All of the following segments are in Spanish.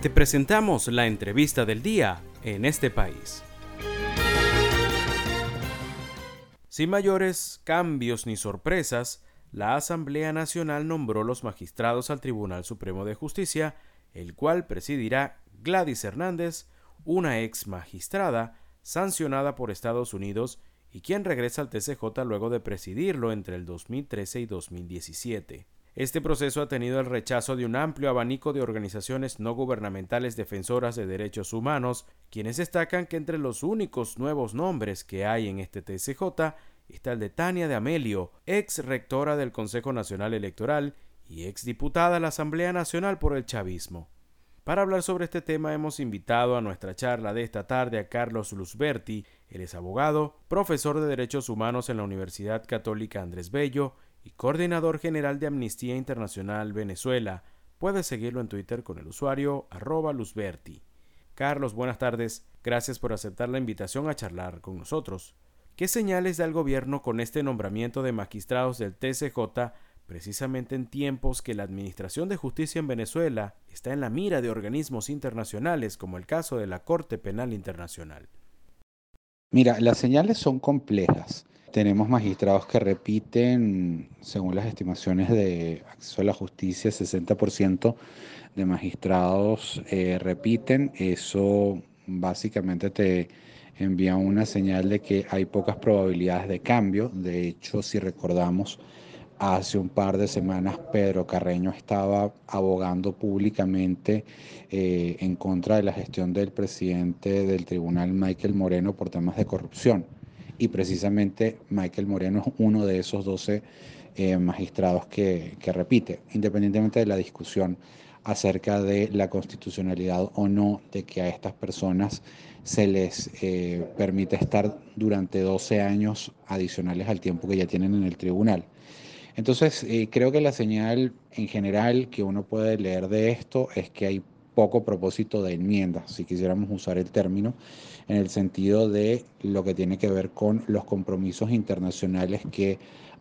Te presentamos la entrevista del día en este país. Sin mayores cambios ni sorpresas, la Asamblea Nacional nombró los magistrados al Tribunal Supremo de Justicia, el cual presidirá Gladys Hernández, una ex magistrada sancionada por Estados Unidos y quien regresa al TCJ luego de presidirlo entre el 2013 y 2017. Este proceso ha tenido el rechazo de un amplio abanico de organizaciones no gubernamentales defensoras de derechos humanos, quienes destacan que entre los únicos nuevos nombres que hay en este TCJ está el de Tania de Amelio, ex rectora del Consejo Nacional Electoral y ex diputada a la Asamblea Nacional por el chavismo. Para hablar sobre este tema hemos invitado a nuestra charla de esta tarde a Carlos Luzberti, él es abogado, profesor de Derechos Humanos en la Universidad Católica Andrés Bello y coordinador general de Amnistía Internacional Venezuela. Puedes seguirlo en Twitter con el usuario arroba Luzberti. Carlos, buenas tardes. Gracias por aceptar la invitación a charlar con nosotros. ¿Qué señales da el gobierno con este nombramiento de magistrados del TCJ precisamente en tiempos que la Administración de Justicia en Venezuela está en la mira de organismos internacionales como el caso de la Corte Penal Internacional? Mira, las señales son complejas. Tenemos magistrados que repiten, según las estimaciones de acceso a la justicia, 60% de magistrados eh, repiten. Eso básicamente te envía una señal de que hay pocas probabilidades de cambio. De hecho, si recordamos, hace un par de semanas Pedro Carreño estaba abogando públicamente eh, en contra de la gestión del presidente del tribunal Michael Moreno por temas de corrupción. Y precisamente Michael Moreno es uno de esos 12 eh, magistrados que, que repite, independientemente de la discusión acerca de la constitucionalidad o no de que a estas personas se les eh, permite estar durante 12 años adicionales al tiempo que ya tienen en el tribunal. Entonces, eh, creo que la señal en general que uno puede leer de esto es que hay poco propósito de enmienda, si quisiéramos usar el término, en el sentido de lo que tiene que ver con los compromisos internacionales que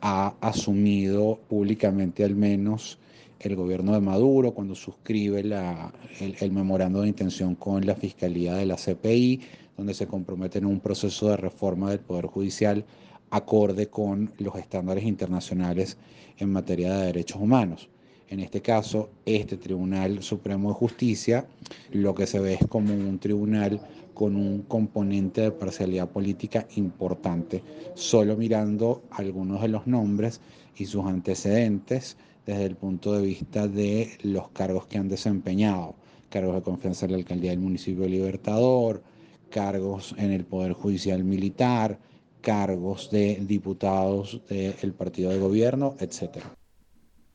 ha asumido públicamente al menos el gobierno de Maduro cuando suscribe el, memorando de intención con la Fiscalía de la CPI, donde se compromete en un proceso de reforma del Poder Judicial acorde con los estándares internacionales en materia de derechos humanos. En este caso, este Tribunal Supremo de Justicia lo que se ve es como un tribunal con un componente de parcialidad política importante, solo mirando algunos de los nombres y sus antecedentes desde el punto de vista de los cargos que han desempeñado, cargos de confianza en la alcaldía del municipio de Libertador, cargos en el Poder Judicial Militar, cargos de diputados del partido de gobierno, etc.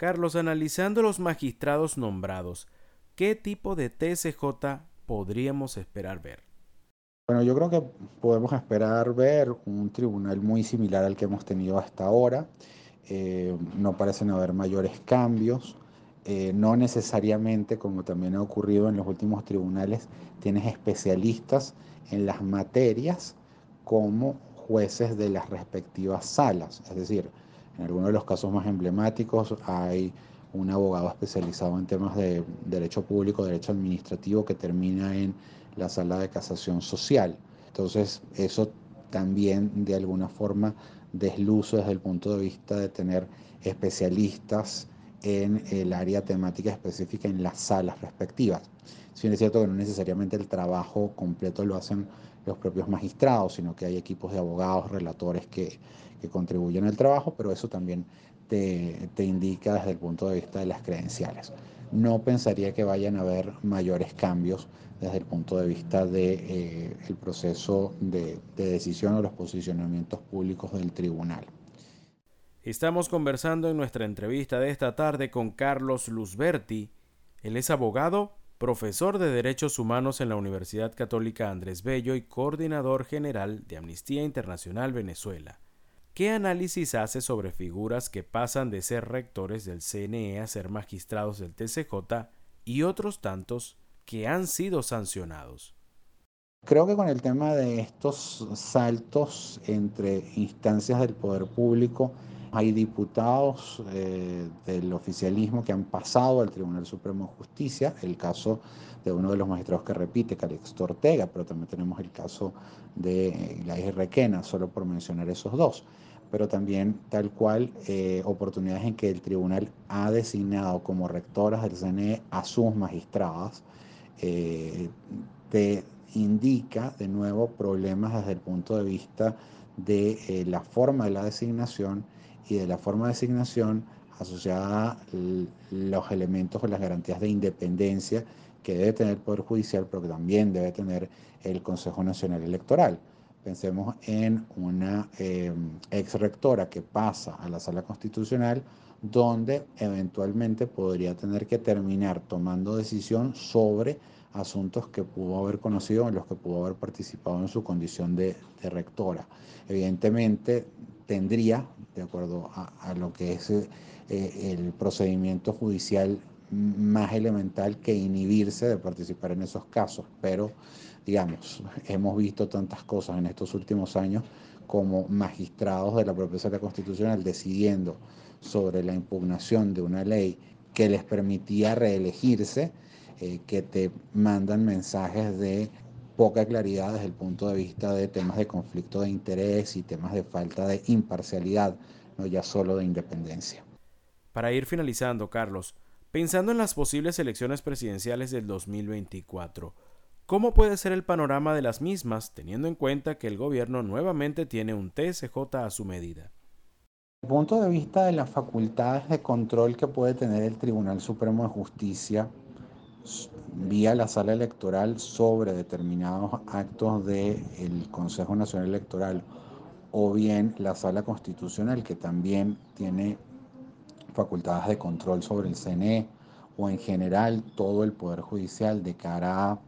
Carlos, analizando los magistrados nombrados, ¿qué tipo de TSJ podríamos esperar ver? Bueno, yo creo que podemos esperar ver un tribunal muy similar al que hemos tenido hasta ahora. Eh, no parecen haber mayores cambios. Eh, no necesariamente, como también ha ocurrido en los últimos tribunales, tienes especialistas en las materias como jueces de las respectivas salas. Es decir, en algunos de los casos más emblemáticos hay un abogado especializado en temas de derecho público, derecho administrativo, que termina en la sala de casación social. Entonces, eso también de alguna forma desluzo desde el punto de vista de tener especialistas en el área temática específica en las salas respectivas. Si bien es cierto que no necesariamente el trabajo completo lo hacen los propios magistrados, sino que hay equipos de abogados, relatores que, que contribuyen al trabajo, pero eso también te, te, indica desde el punto de vista de las credenciales. No pensaría que vayan a haber mayores cambios desde el punto de vista del de, eh, proceso de decisión o los posicionamientos públicos del tribunal. Estamos conversando en nuestra entrevista de esta tarde con Carlos Luzberti. Él es abogado, profesor de Derechos Humanos en la Universidad Católica Andrés Bello y coordinador general de Amnistía Internacional Venezuela. ¿Qué análisis hace sobre figuras que pasan de ser rectores del CNE a ser magistrados del TCJ y otros tantos que han sido sancionados. Creo que con el tema de estos saltos entre instancias del poder público Hay diputados eh, del oficialismo que han pasado al Tribunal Supremo de Justicia, el caso de uno de los magistrados que repite, Calixto Ortega, pero también tenemos el caso de Gladys Requena, solo por mencionar esos dos. Pero también tal cual eh, oportunidades en que el tribunal ha designado como rectoras del CNE a sus magistradas, eh, te indica de nuevo problemas desde el punto de vista de la forma de la designación y de la forma de asignación asociada a los elementos o las garantías de independencia que debe tener el Poder Judicial, pero que también debe tener el Consejo Nacional Electoral. Pensemos en una em, ex rectora que pasa a la sala constitucional, donde eventualmente podría tener que terminar tomando decisión sobre asuntos que pudo haber conocido, en los que pudo haber participado en su condición de, rectora. Evidentemente tendría, de acuerdo a, lo que es eh, el procedimiento judicial más elemental que inhibirse de participar en esos casos, pero digamos, hemos visto tantas cosas en estos últimos años como magistrados de la propia sala constitucional decidiendo sobre la impugnación de una ley que les permitía reelegirse eh, que te mandan mensajes de poca claridad desde el punto de vista de temas de conflicto de interés y temas de falta de imparcialidad, no ya solo de independencia. Para ir finalizando, Carlos, pensando en las posibles elecciones presidenciales del 2024, ¿cómo puede ser el panorama de las mismas teniendo en cuenta que el gobierno nuevamente tiene un TSJ a su medida? Desde el punto de vista de las facultades de control que puede tener el Tribunal Supremo de Justicia, vía la sala electoral sobre determinados actos del Consejo Nacional Electoral o bien la sala constitucional que también tiene facultades de control sobre el CNE o en general todo el Poder Judicial de cara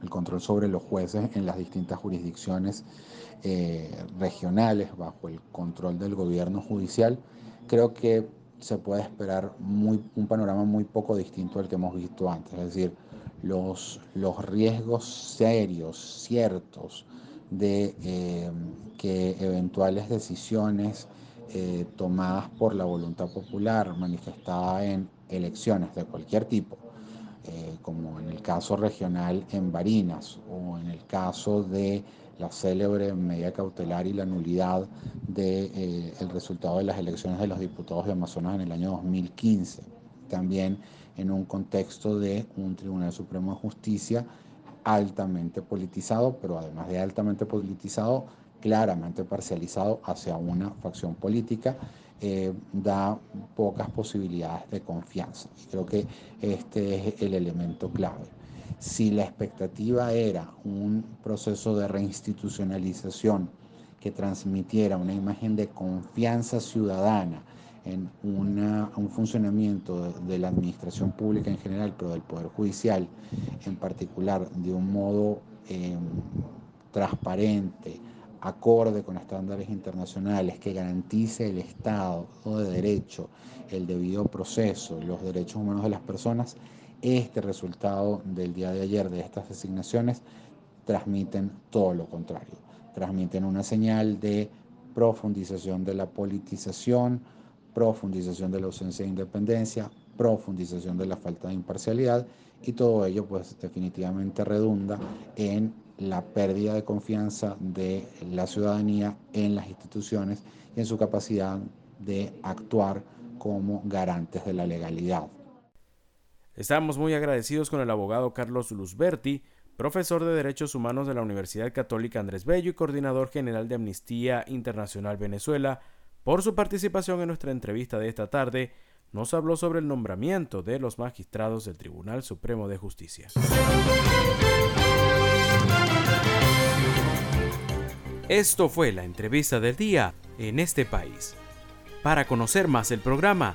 al control sobre los jueces en las distintas jurisdicciones eh, regionales bajo el control del gobierno judicial, creo que se puede esperar muy, un panorama muy poco distinto al que hemos visto antes. Es decir, los, los riesgos serios, ciertos, de eh, que eventuales decisiones eh, tomadas por la voluntad popular, manifestada en elecciones de cualquier tipo, eh, como en el caso regional en Barinas o en el caso de la célebre medida cautelar y la nulidad del de, eh, resultado de las elecciones de los diputados de Amazonas en el año 2015. También en un contexto de un Tribunal Supremo de Justicia altamente politizado, pero además de altamente politizado, claramente parcializado hacia una facción política, eh, da pocas posibilidades de confianza. Creo que este es el elemento clave. Si la expectativa era un proceso de reinstitucionalización que transmitiera una imagen de confianza ciudadana en un funcionamiento de, la administración pública en general, pero del Poder Judicial en particular, de un modo em, transparente, acorde con estándares internacionales, que garantice el Estado de Derecho, el debido proceso, los derechos humanos de las personas, este resultado del día de ayer de estas designaciones transmiten todo lo contrario. Transmiten una señal de profundización de la politización, profundización de la ausencia de independencia, profundización de la falta de imparcialidad y todo ello pues definitivamente redunda en la pérdida de confianza de la ciudadanía en las instituciones y en su capacidad de actuar como garantes de la legalidad. Estamos muy agradecidos con el abogado Carlos Luzberti, profesor de Derechos Humanos de la Universidad Católica Andrés Bello y coordinador general de Amnistía Internacional Venezuela, por su participación en nuestra entrevista de esta tarde. Nos habló sobre el nombramiento de los magistrados del Tribunal Supremo de Justicia. Esto fue la entrevista del día en este país. Para conocer más el programa,